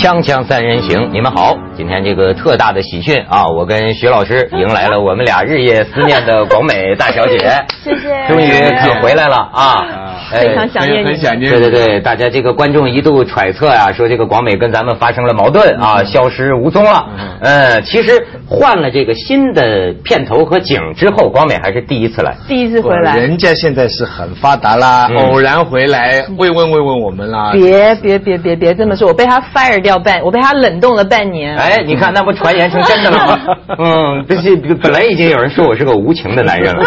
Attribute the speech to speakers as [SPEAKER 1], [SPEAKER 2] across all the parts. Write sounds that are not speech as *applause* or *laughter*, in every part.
[SPEAKER 1] 锵锵三人行，你们好！今天这个特大的喜讯啊，我跟徐老师迎来了我们俩日夜思念的广美大小姐，*laughs*
[SPEAKER 2] 谢谢，
[SPEAKER 1] 终于可回来了啊！
[SPEAKER 2] 非常想念你，
[SPEAKER 3] 很想念。
[SPEAKER 1] 对对对，大家这个观众一度揣测啊，说这个广美跟咱们发生了矛盾啊，消失无踪了。嗯，其实换了这个新的片头和景之后，广美还是第一次来，
[SPEAKER 2] 第一次回来。
[SPEAKER 3] 人家现在是很发达啦，偶然回来慰问慰问我们啦。
[SPEAKER 2] 别别别别别这么说，我被他 fire 掉半，我被他冷冻了半年。
[SPEAKER 1] 哎，你看那不传言成真的了吗？*laughs* 嗯，这是本来已经有人说我是个无情的男人了，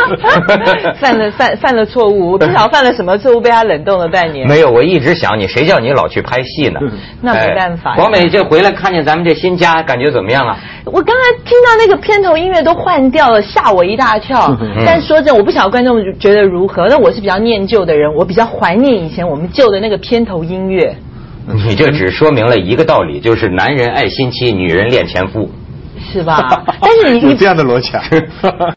[SPEAKER 1] *laughs*
[SPEAKER 2] 犯了犯犯了错误，不知道犯了什么错误，被他冷冻了半年。
[SPEAKER 1] 没有，我一直想你，谁叫你老去拍戏呢？*laughs*
[SPEAKER 2] 那没办法。
[SPEAKER 1] 广美这回来看见咱们这新家，感觉怎么样啊？
[SPEAKER 2] 我刚才听到那个片头音乐都换掉了，吓我一大跳。但说真，我不晓得观众觉得如何。那我是比较念旧的人，我比较怀念以前我们旧的那个片头音乐。
[SPEAKER 1] 你这只说明了一个道理，就是男人爱新妻，女人恋前夫，
[SPEAKER 2] 是吧？*laughs* 但是你
[SPEAKER 3] 你这样的逻辑啊？*laughs*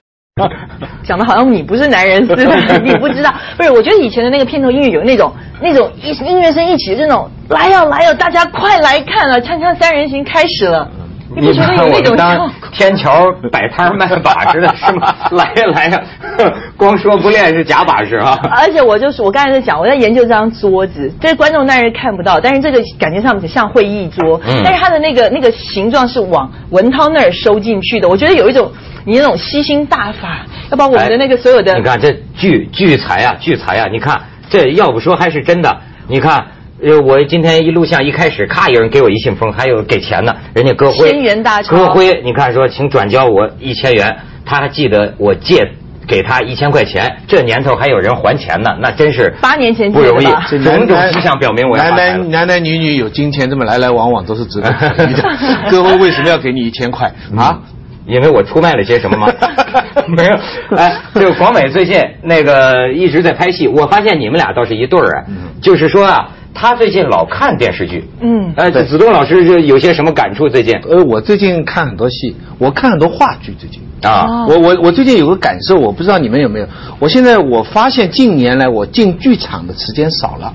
[SPEAKER 2] 讲的好像你不是男人似的，*laughs* 你不知道。不是，我觉得以前的那个片头音乐有那种那种音音乐声一起这种来呀来呀，大家快来看了，锵锵三人行开始了。
[SPEAKER 1] 你
[SPEAKER 2] 不觉得有那种
[SPEAKER 1] 当天桥摆摊卖把式的是吗？*laughs* 来呀来呀，*laughs* 光说不练是假把式啊！
[SPEAKER 2] 而且我就是我刚才在讲，我在研究这张桌子，这观众当然看不到，但是这个感觉上像会议桌，但是它的那个那个形状是往文涛那儿收进去的。我觉得有一种你那种吸星大法，要把我们的那个所有的，
[SPEAKER 1] 你看这聚聚财啊聚财啊！你看这要不说还是真的，你看。呃，我今天一录像一开始，咔，有人给我一信封，还有给钱呢，人家歌辉，
[SPEAKER 2] 千元大，
[SPEAKER 1] 歌辉，你看说，请转交我一千元，他还记得我借给他一千块钱，这年头还有人还钱呢，那真是
[SPEAKER 2] 八年前
[SPEAKER 1] 不容易，种种迹象表明我
[SPEAKER 3] 男男男男女女有金钱这么来来往往都是值得的。*laughs* 歌辉为什么要给你一千块啊？
[SPEAKER 1] 因为我出卖了些什么吗？*laughs* 没有，哎，就广美最近那个一直在拍戏，我发现你们俩倒是一对儿啊，就是说啊。他最近老看电视剧，嗯，哎，子东老师就有些什么感触？最近，
[SPEAKER 3] 呃，我最近看很多戏，我看很多话剧。最近啊，我我我最近有个感受，我不知道你们有没有。我现在我发现近年来我进剧场的时间少了，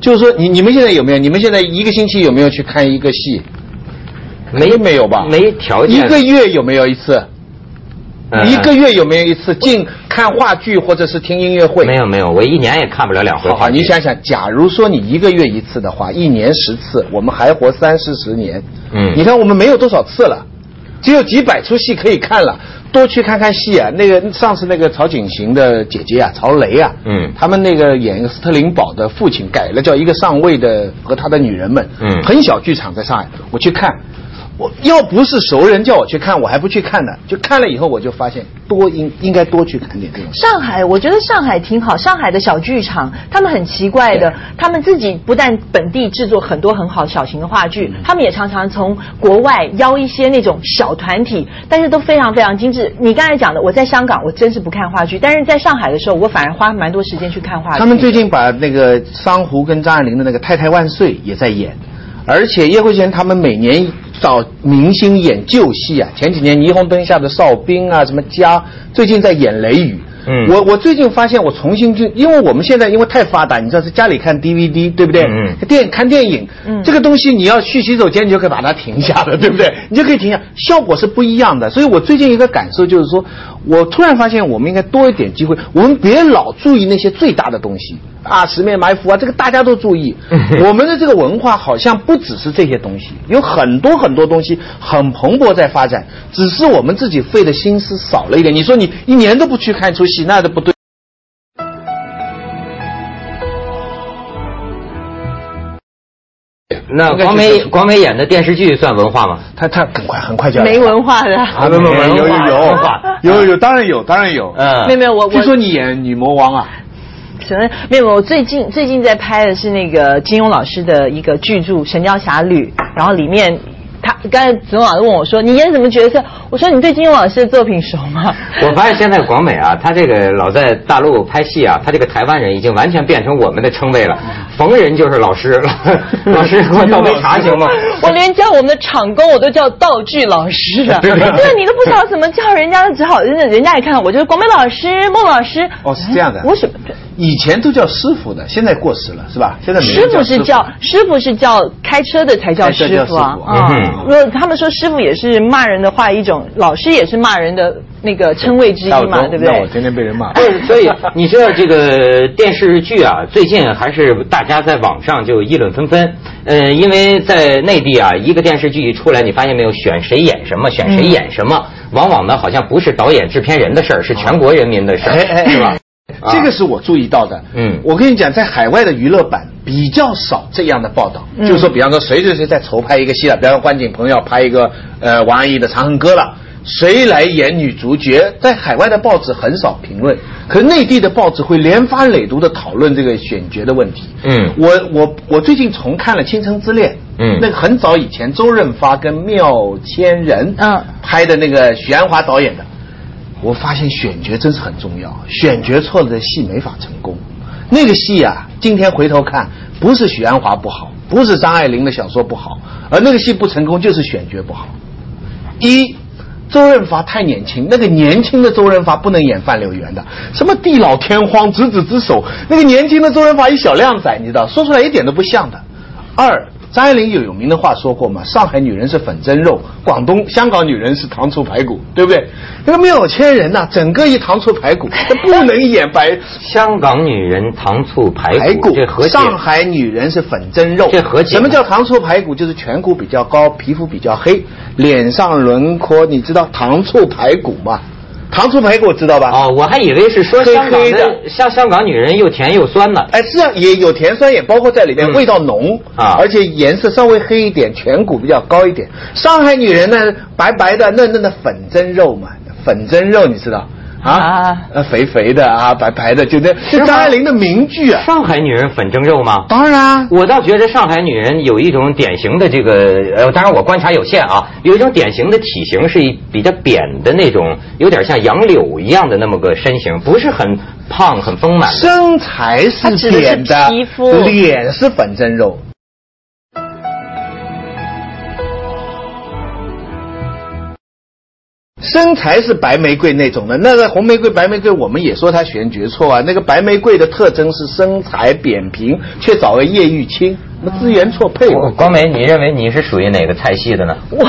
[SPEAKER 3] 就是说，你你们现在有没有？你们现在一个星期有没有去看一个戏？
[SPEAKER 1] 没
[SPEAKER 3] 没有吧？
[SPEAKER 1] 没条件。
[SPEAKER 3] 一个月有没有一次？一个月有没有一次进看话剧或者是听音乐会？
[SPEAKER 1] 没有没有，我一年也看不了两回。
[SPEAKER 3] 好，你想想，假如说你一个月一次的话，一年十次，我们还活三四十年。嗯，你看我们没有多少次了，只有几百出戏可以看了，多去看看戏啊。那个上次那个曹景行的姐姐啊，曹雷啊，嗯，他们那个演一个斯特林堡的父亲，改了叫一个上尉的和他的女人们，嗯，很小剧场在上海，我去看。我要不是熟人叫我去看，我还不去看呢。就看了以后，我就发现多应应该多去看点这种。
[SPEAKER 2] 上海，我觉得上海挺好。上海的小剧场，他们很奇怪的，他们自己不但本地制作很多很好小型的话剧，他们也常常从国外邀一些那种小团体，但是都非常非常精致。你刚才讲的，我在香港我真是不看话剧，但是在上海的时候，我反而花蛮多时间去看话剧。
[SPEAKER 3] 他们最近把那个桑弧跟张爱玲的那个《太太万岁》也在演，而且叶慧娴他们每年。找明星演旧戏啊！前几年霓虹灯下的哨兵啊，什么家，最近在演雷雨。嗯，我我最近发现，我重新就，因为我们现在因为太发达，你知道，在家里看 DVD，对不对？嗯，电看电影，嗯，这个东西你要去洗手间，你就可以把它停下了，对不对？你就可以停下，效果是不一样的。所以我最近一个感受就是说，我突然发现，我们应该多一点机会，我们别老注意那些最大的东西。啊，十面埋伏啊，这个大家都注意。我们的这个文化好像不只是这些东西，有很多很多东西很蓬勃在发展，只是我们自己费的心思少了一点。你说你一年都不去看出戏，那都不对。
[SPEAKER 1] 那广美广美演的电视剧算文化吗？
[SPEAKER 3] 他他很快很快就
[SPEAKER 2] 没文化的
[SPEAKER 3] 啊，没有没有有有有有有当然有当然有
[SPEAKER 2] 嗯，没有没有我
[SPEAKER 3] 据说你演女魔王啊。
[SPEAKER 2] 什么没有？我最近最近在拍的是那个金庸老师的一个巨著《神雕侠侣》，然后里面他刚才子龙老师问我说：“你演什么角色？”我说：“你对金庸老师的作品熟吗？” *laughs*
[SPEAKER 1] 我发现现在广美啊，他这个老在大陆拍戏啊，他这个台湾人已经完全变成我们的称谓了，逢人就是老师，*laughs* 老师给我倒杯茶行吗？*laughs*
[SPEAKER 2] 我连叫我们的场工我都叫道具老师啊，对你都不知道怎么叫人家，只好人家人家也看我就是广美老师、孟老师。
[SPEAKER 3] 哦，是这样的。
[SPEAKER 2] 我什么？
[SPEAKER 3] 以前都叫师傅的，现在过时了，是吧？现在
[SPEAKER 2] 师傅是叫师傅是叫开车的才叫师傅啊。啊，如果他们说师傅也是骂人的话一种，老师也是骂人的那个称谓之一嘛，对不对？
[SPEAKER 3] 我天天被人骂。
[SPEAKER 1] 所以你知道这个电视剧啊，最近还是大家在网上就议论纷纷。嗯，因为在内地啊，一个电视剧一出来，你发现没有，选谁演什么，选谁演什么，往往呢好像不是导演制片人的事儿，是全国人民的事儿，是吧？
[SPEAKER 3] 这个是我注意到的，嗯，我跟你讲，在海外的娱乐版比较少这样的报道，就是说，比方说谁谁谁在筹拍一个戏了，比方说关锦鹏要拍一个呃王安忆的《长恨歌》了，谁来演女主角？在海外的报纸很少评论，可内地的报纸会连发累牍的讨论这个选角的问题。嗯，我我我最近重看了《倾城之恋》，嗯，那个很早以前周润发跟缪千人嗯。拍的那个许鞍华导演的。我发现选角真是很重要，选角错了的戏没法成功。那个戏啊，今天回头看，不是许鞍华不好，不是张爱玲的小说不好，而那个戏不成功就是选角不好。一，周润发太年轻，那个年轻的周润发不能演范柳原的，什么地老天荒、执子之手，那个年轻的周润发一小靓仔，你知道，说出来一点都不像的。二。张爱玲有有名的话说过嘛？上海女人是粉蒸肉，广东、香港女人是糖醋排骨，对不对？那个妙千人呐，整个一糖醋排骨，*laughs* 她不能演白。
[SPEAKER 1] 香港女人糖醋排骨，这和
[SPEAKER 3] 上海女人是粉蒸肉，
[SPEAKER 1] 这和
[SPEAKER 3] 什么叫糖醋排骨？就是颧骨比较高，皮肤比较黑，脸上轮廓，你知道糖醋排骨吗？糖醋排骨知道吧？
[SPEAKER 1] 哦，我还以为是说香港的，像香港女人又甜又酸呢。
[SPEAKER 3] 哎，是啊，也有甜酸，也包括在里面，味道浓啊，而且颜色稍微黑一点，颧骨比较高一点。上海女人呢，白白的、嫩嫩的粉蒸肉嘛，粉蒸肉你知道。啊，呃，肥肥的啊，白白的，就那是张爱玲的名句啊。
[SPEAKER 1] 上海女人粉蒸肉吗？
[SPEAKER 3] 当然，
[SPEAKER 1] 我倒觉得上海女人有一种典型的这个，呃，当然我观察有限啊，有一种典型的体型是比较扁的那种，有点像杨柳一样的那么个身形，不是很胖很丰满。
[SPEAKER 3] 身材是扁的，
[SPEAKER 2] 皮肤
[SPEAKER 3] 脸是粉蒸肉。身材是白玫瑰那种的，那个红玫瑰、白玫瑰，我们也说它选角错啊。那个白玫瑰的特征是身材扁平，却找了叶玉卿，那资源错配。
[SPEAKER 1] 光美，你认为你是属于哪个菜系的呢？我。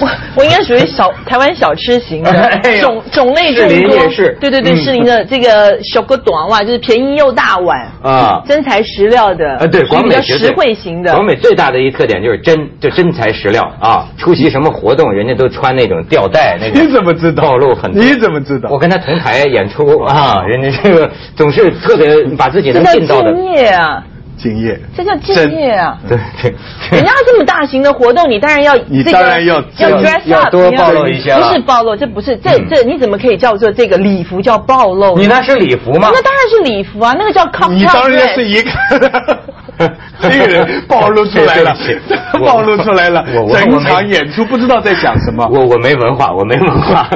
[SPEAKER 2] 我我应该属于小台湾小吃型的 *laughs* 种种类众多，对对对，士林的这个小个短袜就是便宜又大碗啊，真材实料的
[SPEAKER 1] 啊，对，广美
[SPEAKER 2] 实惠型的。
[SPEAKER 1] 广美最大的一特点就是真，就真材实料啊！出席什么活动，人家都穿那种吊带那
[SPEAKER 3] 种。你怎么知道？
[SPEAKER 1] 暴露很
[SPEAKER 3] 你怎么知道？
[SPEAKER 1] 我跟他同台演出啊，人家这个总是特别把自己能尽到的。
[SPEAKER 2] 敬业啊！
[SPEAKER 3] 敬业，
[SPEAKER 2] 这叫敬业啊！*laughs*
[SPEAKER 1] 对对，
[SPEAKER 2] 人家这么大型的活动，你当然要，
[SPEAKER 3] 你当然要
[SPEAKER 2] 要 dress up，
[SPEAKER 1] 多暴露一下
[SPEAKER 2] 不是暴露，这不是这这，你怎么可以叫做这个礼服叫暴露？
[SPEAKER 1] 你那是礼服吗？
[SPEAKER 2] 那当然是礼服啊，那个叫 cocktail。
[SPEAKER 3] 你当然是一个，*laughs* 这个人暴露出来了，*laughs* 暴露出来了，整场演出不知道在讲什么。
[SPEAKER 1] 我我没文化，我没文化。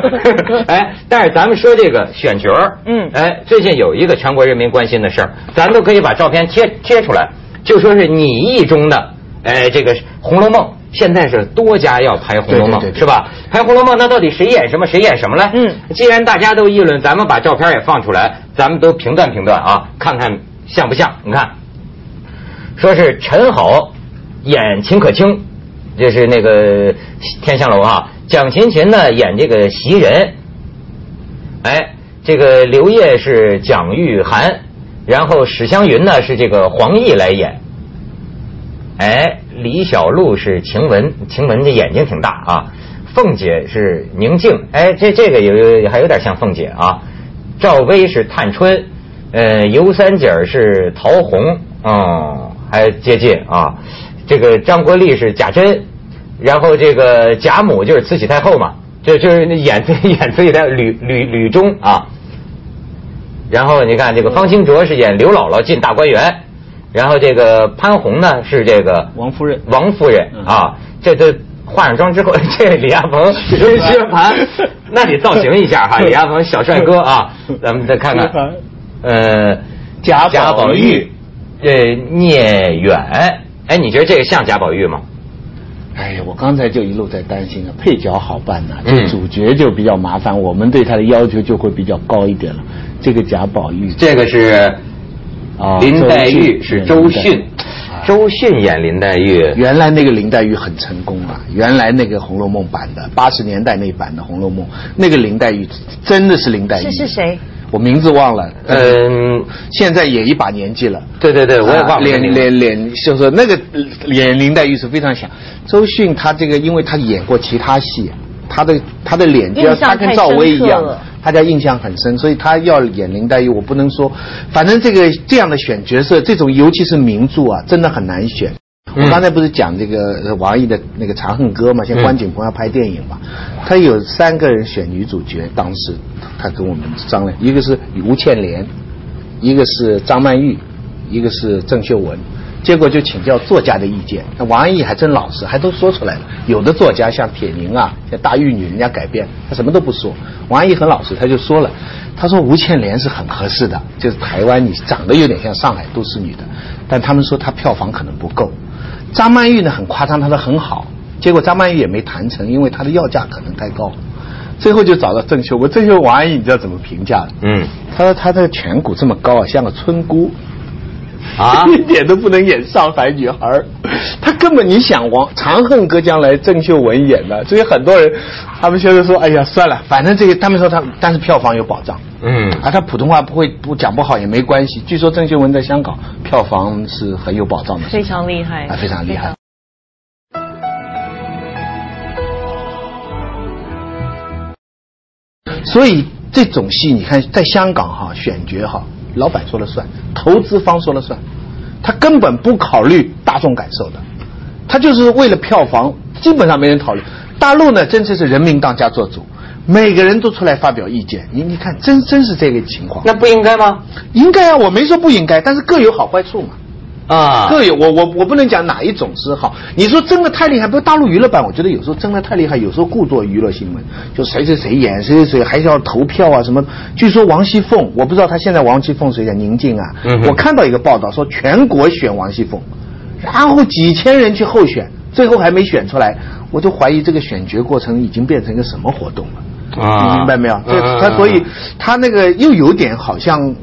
[SPEAKER 1] 哎，但是咱们说这个选角嗯，哎，最近有一个全国人民关心的事儿，咱都可以把照片贴贴出来。就说是你意中的，哎，这个《红楼梦》现在是多家要拍《红楼梦》，是吧？拍《红楼梦》，那到底谁演什么？谁演什么嘞？嗯，既然大家都议论，咱们把照片也放出来，咱们都评断评断啊，看看像不像？你看，说是陈好演秦可卿，这是那个天香楼啊。蒋勤勤呢演这个袭人，哎，这个刘烨是蒋玉菡。然后史湘云呢是这个黄奕来演，哎，李小璐是晴雯，晴雯这眼睛挺大啊。凤姐是宁静，哎，这这个有还有点像凤姐啊。赵薇是探春，呃，尤三姐是陶虹，哦，还接近啊。这个张国立是贾珍，然后这个贾母就是慈禧太后嘛，就就是演 *laughs* 演慈禧太吕吕吕中啊。然后你看这个方清卓是演刘姥姥进大观园，然后这个潘虹呢是这个
[SPEAKER 3] 王夫人，
[SPEAKER 1] 王夫人啊，这这化上妆之后，*laughs* 这李亚鹏是薛蟠，那得造型一下哈，*laughs* 李亚鹏小帅哥啊，*laughs* 咱们再看看，呃，
[SPEAKER 3] 贾
[SPEAKER 1] 贾
[SPEAKER 3] 宝玉，
[SPEAKER 1] 呃聂远，哎，你觉得这个像贾宝玉吗？
[SPEAKER 3] 哎呀，我刚才就一路在担心啊，配角好办呐，这主角就比较麻烦，我们对他的要求就会比较高一点了。这个贾宝玉，
[SPEAKER 1] 这个是啊，林黛玉是周迅，周迅演林黛玉。
[SPEAKER 3] 原来那个林黛玉很成功啊，原来那个《红楼梦》版的八十年代那版的《红楼梦》，那个林黛玉真的是林黛玉。
[SPEAKER 2] 是是谁？
[SPEAKER 3] 我名字忘了。嗯，现在也一把年纪了。
[SPEAKER 1] 对对对，我也忘了。
[SPEAKER 3] 脸脸脸，就是那个演林黛玉是非常像。周迅她这个，因为她演过其他戏，她的她的脸就要她跟赵薇一样。大家印象很深，所以她要演林黛玉，我不能说，反正这个这样的选角色，这种尤其是名著啊，真的很难选。我刚才不是讲这个王毅的那个《长恨歌》嘛，现在关锦鹏要拍电影嘛，他有三个人选女主角，当时他跟我们商量，一个是吴倩莲，一个是张曼玉，一个是郑秀文。结果就请教作家的意见，那王安忆还真老实，还都说出来了。有的作家像铁凝啊，像大玉女，人家改编，他什么都不说。王安忆很老实，他就说了，他说吴倩莲是很合适的，就是台湾你长得有点像上海都市女的，但他们说她票房可能不够。张曼玉呢很夸张，她说很好，结果张曼玉也没谈成，因为她的要价可能太高。最后就找到郑秀文，郑秀文王安忆你知道怎么评价的？嗯，他说他这个颧骨这么高啊，像个村姑。啊，*laughs* 一点都不能演上海女孩他根本你想王《长恨歌》将来郑秀文演的，所以很多人他们现在说，哎呀，算了，反正这个他们说他，但是票房有保障，嗯，啊，他普通话不会不讲不好也没关系。据说郑秀文在香港票房是很有保障的，
[SPEAKER 2] 非常厉害，
[SPEAKER 3] 啊，非常厉害。所以这种戏，你看在香港哈选角哈。老板说了算，投资方说了算，他根本不考虑大众感受的，他就是为了票房，基本上没人讨论。大陆呢，真的是人民当家做主，每个人都出来发表意见。你你看，真真是这个情况。
[SPEAKER 1] 那不应该吗？
[SPEAKER 3] 应该啊，我没说不应该，但是各有好坏处嘛。啊，各有我我我不能讲哪一种是好。你说争的太厉害，不是大陆娱乐版，我觉得有时候争的太厉害，有时候故作娱乐新闻，就谁谁谁演谁谁谁，还是要投票啊什么。据说王熙凤，我不知道他现在王熙凤谁演宁静啊？我看到一个报道说全国选王熙凤，然后几千人去候选，最后还没选出来，我就怀疑这个选角过程已经变成一个什么活动了？啊，你明白没有？他所以他那个又有点好像。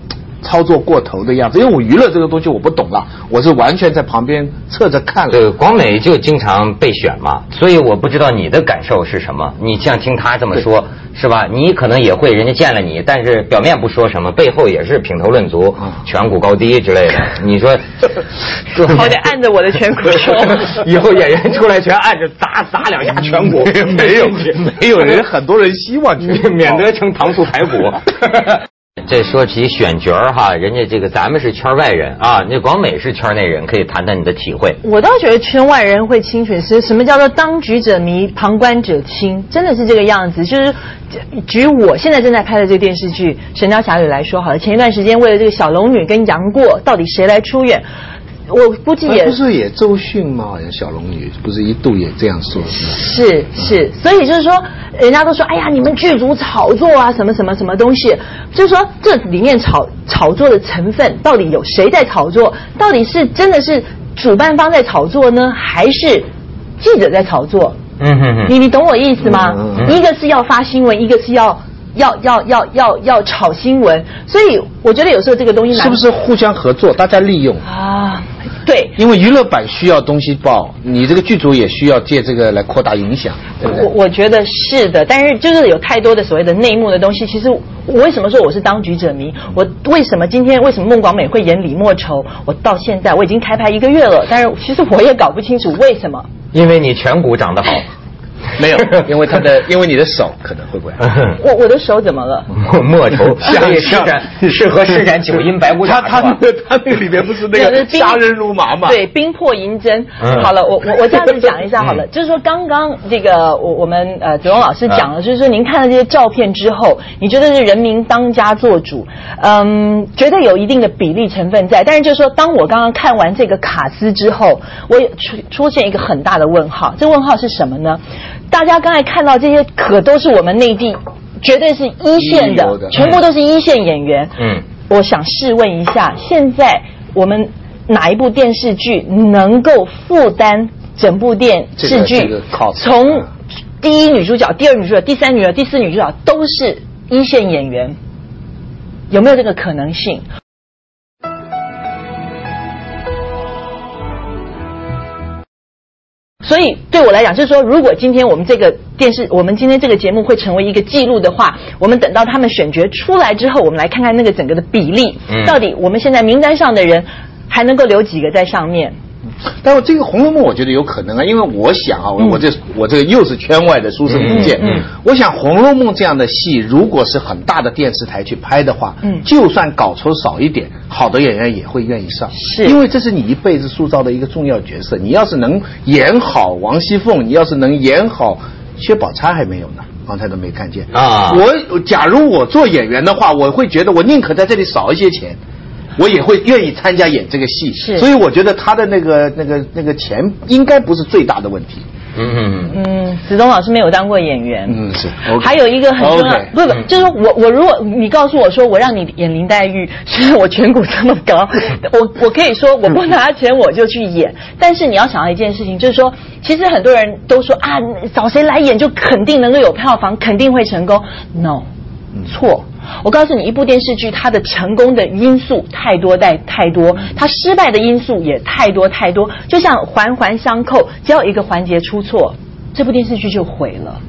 [SPEAKER 3] 操作过头的样子，因为我娱乐这个东西我不懂了，我是完全在旁边侧着看了。
[SPEAKER 1] 对，广美就经常被选嘛，所以我不知道你的感受是什么。你像听他这么说，是吧？你可能也会，人家见了你，但是表面不说什么，背后也是品头论足，颧骨高低之类的。*laughs* 你说，
[SPEAKER 2] 好歹按着我的颧骨说，*laughs*
[SPEAKER 1] 以后演员出来全按着砸砸两下颧骨，*laughs*
[SPEAKER 3] 没有没有人，很多人希望
[SPEAKER 1] 免得成糖醋排骨。这说起选角儿哈，人家这个咱们是圈外人啊，那广美是圈内人，可以谈谈你的体会。
[SPEAKER 2] 我倒觉得圈外人会清楚是什么叫做当局者迷，旁观者清，真的是这个样子。就是举我现在正在拍的这个电视剧《神雕侠侣》来说好了，前一段时间为了这个小龙女跟杨过到底谁来出演？我估计也
[SPEAKER 3] 不是也周迅吗？好像小龙女不是一度也这样说。
[SPEAKER 2] 是是，所以就是说，人家都说，哎呀，你们剧组炒作啊，什么什么什么东西，就是说这里面炒炒作的成分到底有谁在炒作？到底是真的是主办方在炒作呢，还是记者在炒作？嗯哼哼，你你懂我意思吗？一个是要发新闻，一个是要。要要要要要炒新闻，所以我觉得有时候这个东西
[SPEAKER 3] 是不是互相合作，大家利用啊？
[SPEAKER 2] 对，
[SPEAKER 3] 因为娱乐版需要东西报，你这个剧组也需要借这个来扩大影响，对不对？
[SPEAKER 2] 我我觉得是的，但是就是有太多的所谓的内幕的东西。其实我为什么说我是当局者迷？我为什么今天为什么孟广美会演李莫愁？我到现在我已经开拍一个月了，但是其实我也搞不清楚为什么。
[SPEAKER 1] 因为你颧骨长得好。*laughs*
[SPEAKER 3] 没有，因为他的，*laughs* 因为你的手可能会不会？
[SPEAKER 2] 我我的手怎么了？*laughs*
[SPEAKER 1] 莫愁，以施展，适合施展九阴白骨
[SPEAKER 3] 爪。他他那个他那个里面不是那个杀人如麻嘛？
[SPEAKER 2] 对，冰魄银针。好了，我我我这样子讲一下好了，就是说刚刚这个我我们呃子龙老师讲了，就是说您看了这些照片之后，你觉得是人民当家做主，嗯，觉得有一定的比例成分在，但是就是说，当我刚刚看完这个卡斯之后，我也出出现一个很大的问号，这问号是什么呢？大家刚才看到这些，可都是我们内地绝对是一线的，全部都是一线演员。嗯，我想试问一下，现在我们哪一部电视剧能够负担整部电视剧从第一女主角、第二女主角、第三女主角、第四女主角都是一线演员，有没有这个可能性？所以对我来讲，就是说，如果今天我们这个电视，我们今天这个节目会成为一个记录的话，我们等到他们选角出来之后，我们来看看那个整个的比例，到底我们现在名单上的人还能够留几个在上面。
[SPEAKER 3] 但是这个《红楼梦》我觉得有可能啊，因为我想啊，我这我这个又是圈外的书生意见。嗯，我想《红楼梦》这样的戏，如果是很大的电视台去拍的话，嗯，就算稿酬少一点，好的演员也会愿意上。
[SPEAKER 2] 是，
[SPEAKER 3] 因为这是你一辈子塑造的一个重要角色。你要是能演好王熙凤，你要是能演好薛宝钗还没有呢，刚才都没看见啊。我假如我做演员的话，我会觉得我宁可在这里少一些钱。我也会愿意参加演这个戏，
[SPEAKER 2] 是，
[SPEAKER 3] 所以我觉得他的那个那个那个钱应该不是最大的问题。嗯
[SPEAKER 2] 嗯嗯。子东老师没有当过演员，
[SPEAKER 3] 嗯是。
[SPEAKER 2] 还有一个很重要，不不，就是我我如果你告诉我说我让你演林黛玉，*laughs* 虽然我颧骨这么高，我我可以说我不拿钱我就去演，但是你要想到一件事情，就是说其实很多人都说啊找谁来演就肯定能够有票房，肯定会成功，no，错。我告诉你，一部电视剧它的成功的因素太多太太多，它失败的因素也太多太多，就像环环相扣，只要一个环节出错，这部电视剧就毁了。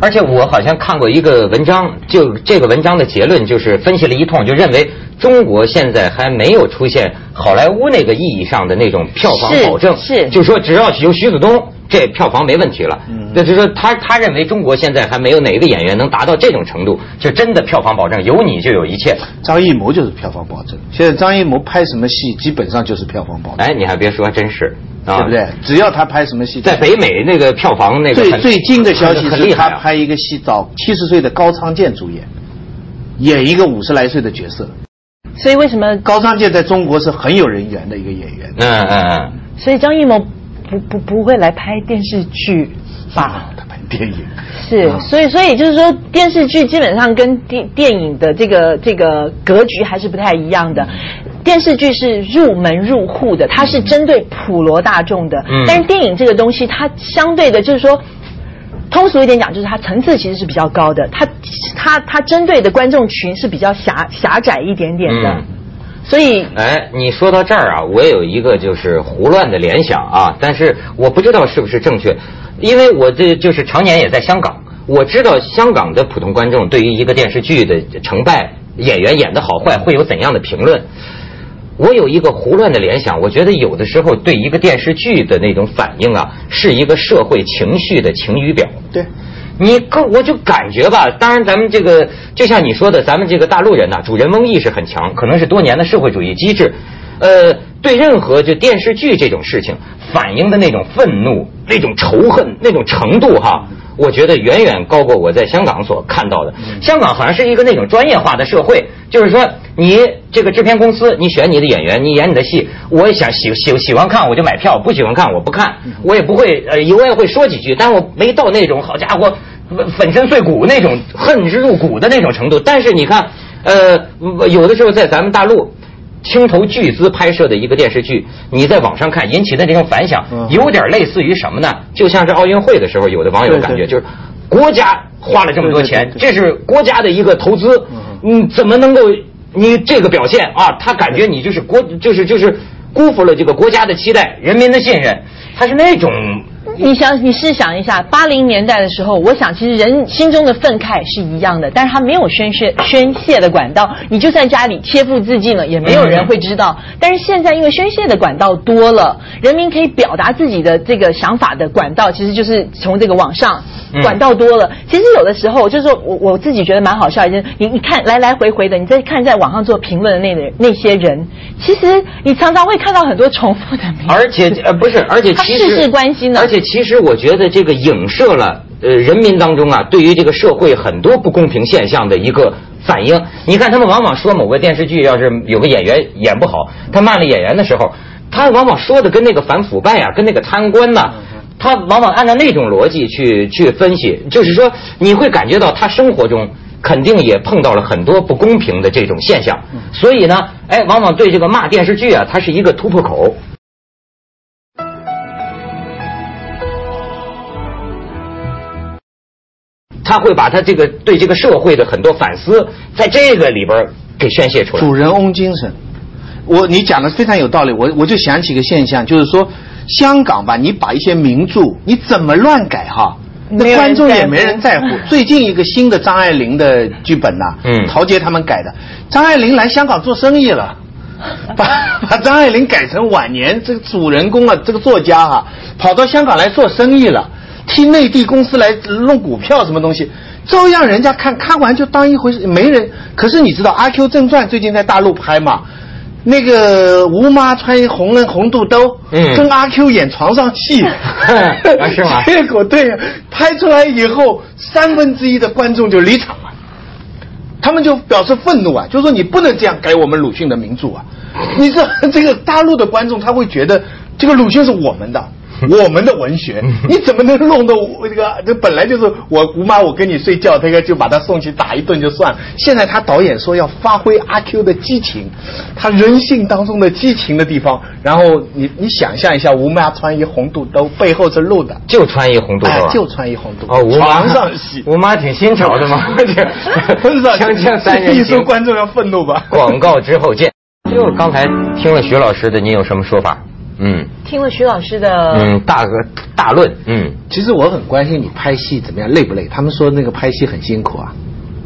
[SPEAKER 1] 而且我好像看过一个文章，就这个文章的结论就是分析了一通，就认为中国现在还没有出现好莱坞那个意义上的那种票房保证，
[SPEAKER 2] 是，
[SPEAKER 1] 就说只要有徐子东。这票房没问题了，那就是说他他认为中国现在还没有哪个演员能达到这种程度，就真的票房保证有你就有一切。
[SPEAKER 3] 张艺谋就是票房保证，现在张艺谋拍什么戏基本上就是票房保证。
[SPEAKER 1] 哎，你还别说，真是，啊
[SPEAKER 3] 对不对？只要他拍什么戏，
[SPEAKER 1] 在北美那个票房那个
[SPEAKER 3] 最最近的消息是他拍一个戏找七十岁的高仓健主演，演一个五十来岁的角色。
[SPEAKER 2] 所以为什么
[SPEAKER 3] 高仓健在中国是很有人缘的一个演员？嗯
[SPEAKER 2] 嗯嗯。所以张艺谋。不不不会来拍电视剧吧？
[SPEAKER 3] 他拍电影
[SPEAKER 2] 是，所以所以就是说，电视剧基本上跟电电影的这个这个格局还是不太一样的。电视剧是入门入户的，它是针对普罗大众的。嗯。但是电影这个东西，它相对的，就是说，通俗一点讲，就是它层次其实是比较高的，它它它针对的观众群是比较狭狭窄一点点的。所以，
[SPEAKER 1] 哎，你说到这儿啊，我有一个就是胡乱的联想啊，但是我不知道是不是正确，因为我这就是常年也在香港，我知道香港的普通观众对于一个电视剧的成败、演员演的好坏会有怎样的评论。我有一个胡乱的联想，我觉得有的时候对一个电视剧的那种反应啊，是一个社会情绪的晴雨表。
[SPEAKER 3] 对。
[SPEAKER 1] 你可我就感觉吧，当然咱们这个就像你说的，咱们这个大陆人呐，主人翁意识很强，可能是多年的社会主义机制，呃，对任何就电视剧这种事情反映的那种愤怒、那种仇恨、那种程度哈。我觉得远远高过我在香港所看到的。香港好像是一个那种专业化的社会，就是说你这个制片公司，你选你的演员，你演你的戏，我也想喜喜喜欢看我就买票，不喜欢看我不看，我也不会呃，我也会说几句，但我没到那种好家伙粉身碎骨那种恨之入骨的那种程度。但是你看，呃，有的时候在咱们大陆。倾投巨资拍摄的一个电视剧，你在网上看引起的这种反响，有点类似于什么呢？就像是奥运会的时候，有的网友感觉就是国家花了这么多钱，这是国家的一个投资，嗯，怎么能够你这个表现啊？他感觉你就是国，就是就是辜负了这个国家的期待，人民的信任，他是那种。
[SPEAKER 2] 你想，你试想一下，八零年代的时候，我想其实人心中的愤慨是一样的，但是他没有宣泄宣泄的管道，你就算家里切腹自尽了，也没有人会知道。但是现在因为宣泄的管道多了，人民可以表达自己的这个想法的管道，其实就是从这个网上管道多了。其实有的时候就是说我我自己觉得蛮好笑，就是你你看来来回回的，你再看在网上做评论的那那些人，其实你常常会看到很多重复的。
[SPEAKER 1] 而且呃不是，而且其实
[SPEAKER 2] 事事关心的，
[SPEAKER 1] 而且。其实我觉得这个影射了呃人民当中啊，对于这个社会很多不公平现象的一个反应。你看他们往往说某个电视剧要是有个演员演不好，他骂了演员的时候，他往往说的跟那个反腐败啊，跟那个贪官呐，他往往按照那种逻辑去去分析，就是说你会感觉到他生活中肯定也碰到了很多不公平的这种现象，所以呢，哎，往往对这个骂电视剧啊，它是一个突破口。他会把他这个对这个社会的很多反思，在这个里边给宣泄出来。
[SPEAKER 3] 主人翁精神，我你讲的非常有道理。我我就想起一个现象，就是说香港吧，你把一些名著你怎么乱改哈，那观众也没人在乎。最近一个新的张爱玲的剧本呐，*laughs* 嗯，陶杰他们改的，张爱玲来香港做生意了。*laughs* 把 *laughs* 把张爱玲改成晚年这个主人公啊，这个作家啊，跑到香港来做生意了，替内地公司来弄股票什么东西，照样人家看看完就当一回事，没人。可是你知道《阿 Q 正传》最近在大陆拍嘛？那个吴妈穿红人红肚兜，嗯，跟阿 Q 演床上戏，*laughs*
[SPEAKER 1] 是吗？*laughs*
[SPEAKER 3] 结果对，拍出来以后，三分之一的观众就离场了。他们就表示愤怒啊，就说你不能这样改我们鲁迅的名著啊！你这 *laughs* 这个大陆的观众他会觉得这个鲁迅是我们的。*laughs* 我们的文学，你怎么能弄得我这个？这本来就是我吴妈，我跟你睡觉，他个就把他送去打一顿就算了。现在他导演说要发挥阿 Q 的激情，他人性当中的激情的地方。然后你你想象一下，吴妈穿一红肚兜，背后是露的，
[SPEAKER 1] 就穿一红肚兜，
[SPEAKER 3] 就穿一红肚兜。
[SPEAKER 1] 哦，吴
[SPEAKER 3] 妈上戏，
[SPEAKER 1] 吴妈挺新潮的嘛。*laughs*
[SPEAKER 3] 锵锵三人行，说观众要愤怒吧？
[SPEAKER 1] 广告之后见。就刚才听了徐老师的，您有什么说法？
[SPEAKER 2] 嗯，听了徐老师的
[SPEAKER 1] 嗯大个大论，嗯，
[SPEAKER 3] 其实我很关心你拍戏怎么样，累不累？他们说那个拍戏很辛苦啊，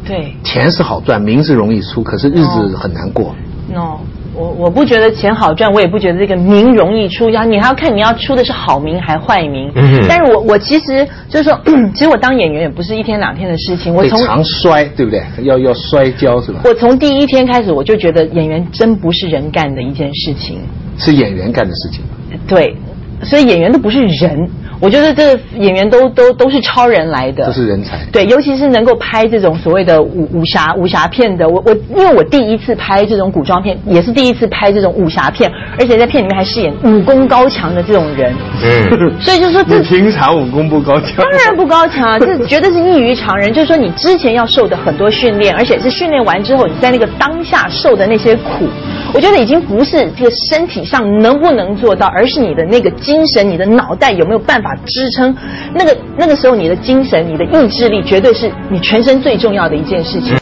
[SPEAKER 2] 对，
[SPEAKER 3] 钱是好赚，名是容易出，可是日子很难过。
[SPEAKER 2] no。我我不觉得钱好赚，我也不觉得这个名容易出。然后你还要看你要出的是好名还坏名。嗯。但是我我其实就是说，*coughs* 其实我当演员也不是一天两天的事情。我从
[SPEAKER 3] 常摔，对不对？要要摔跤是吧？
[SPEAKER 2] 我从第一天开始我就觉得演员真不是人干的一件事情。
[SPEAKER 3] 是演员干的事情。
[SPEAKER 2] 对，所以演员都不是人。我觉得这个演员都都都是超人来的，
[SPEAKER 3] 都是人才。
[SPEAKER 2] 对，尤其是能够拍这种所谓的武武侠武侠片的，我我因为我第一次拍这种古装片，也是第一次拍这种武侠片，而且在片里面还饰演武功高强的这种人。嗯，*laughs* 所以就是说，这
[SPEAKER 3] 平常武功不高强，
[SPEAKER 2] 当然不高强啊，这绝对是异于常人。就是说，你之前要受的很多训练，而且是训练完之后，你在那个当下受的那些苦，我觉得已经不是这个身体上能不能做到，而是你的那个精神，你的脑袋有没有办法支撑。那个那个时候，你的精神、你的意志力，绝对是你全身最重要的一件事情。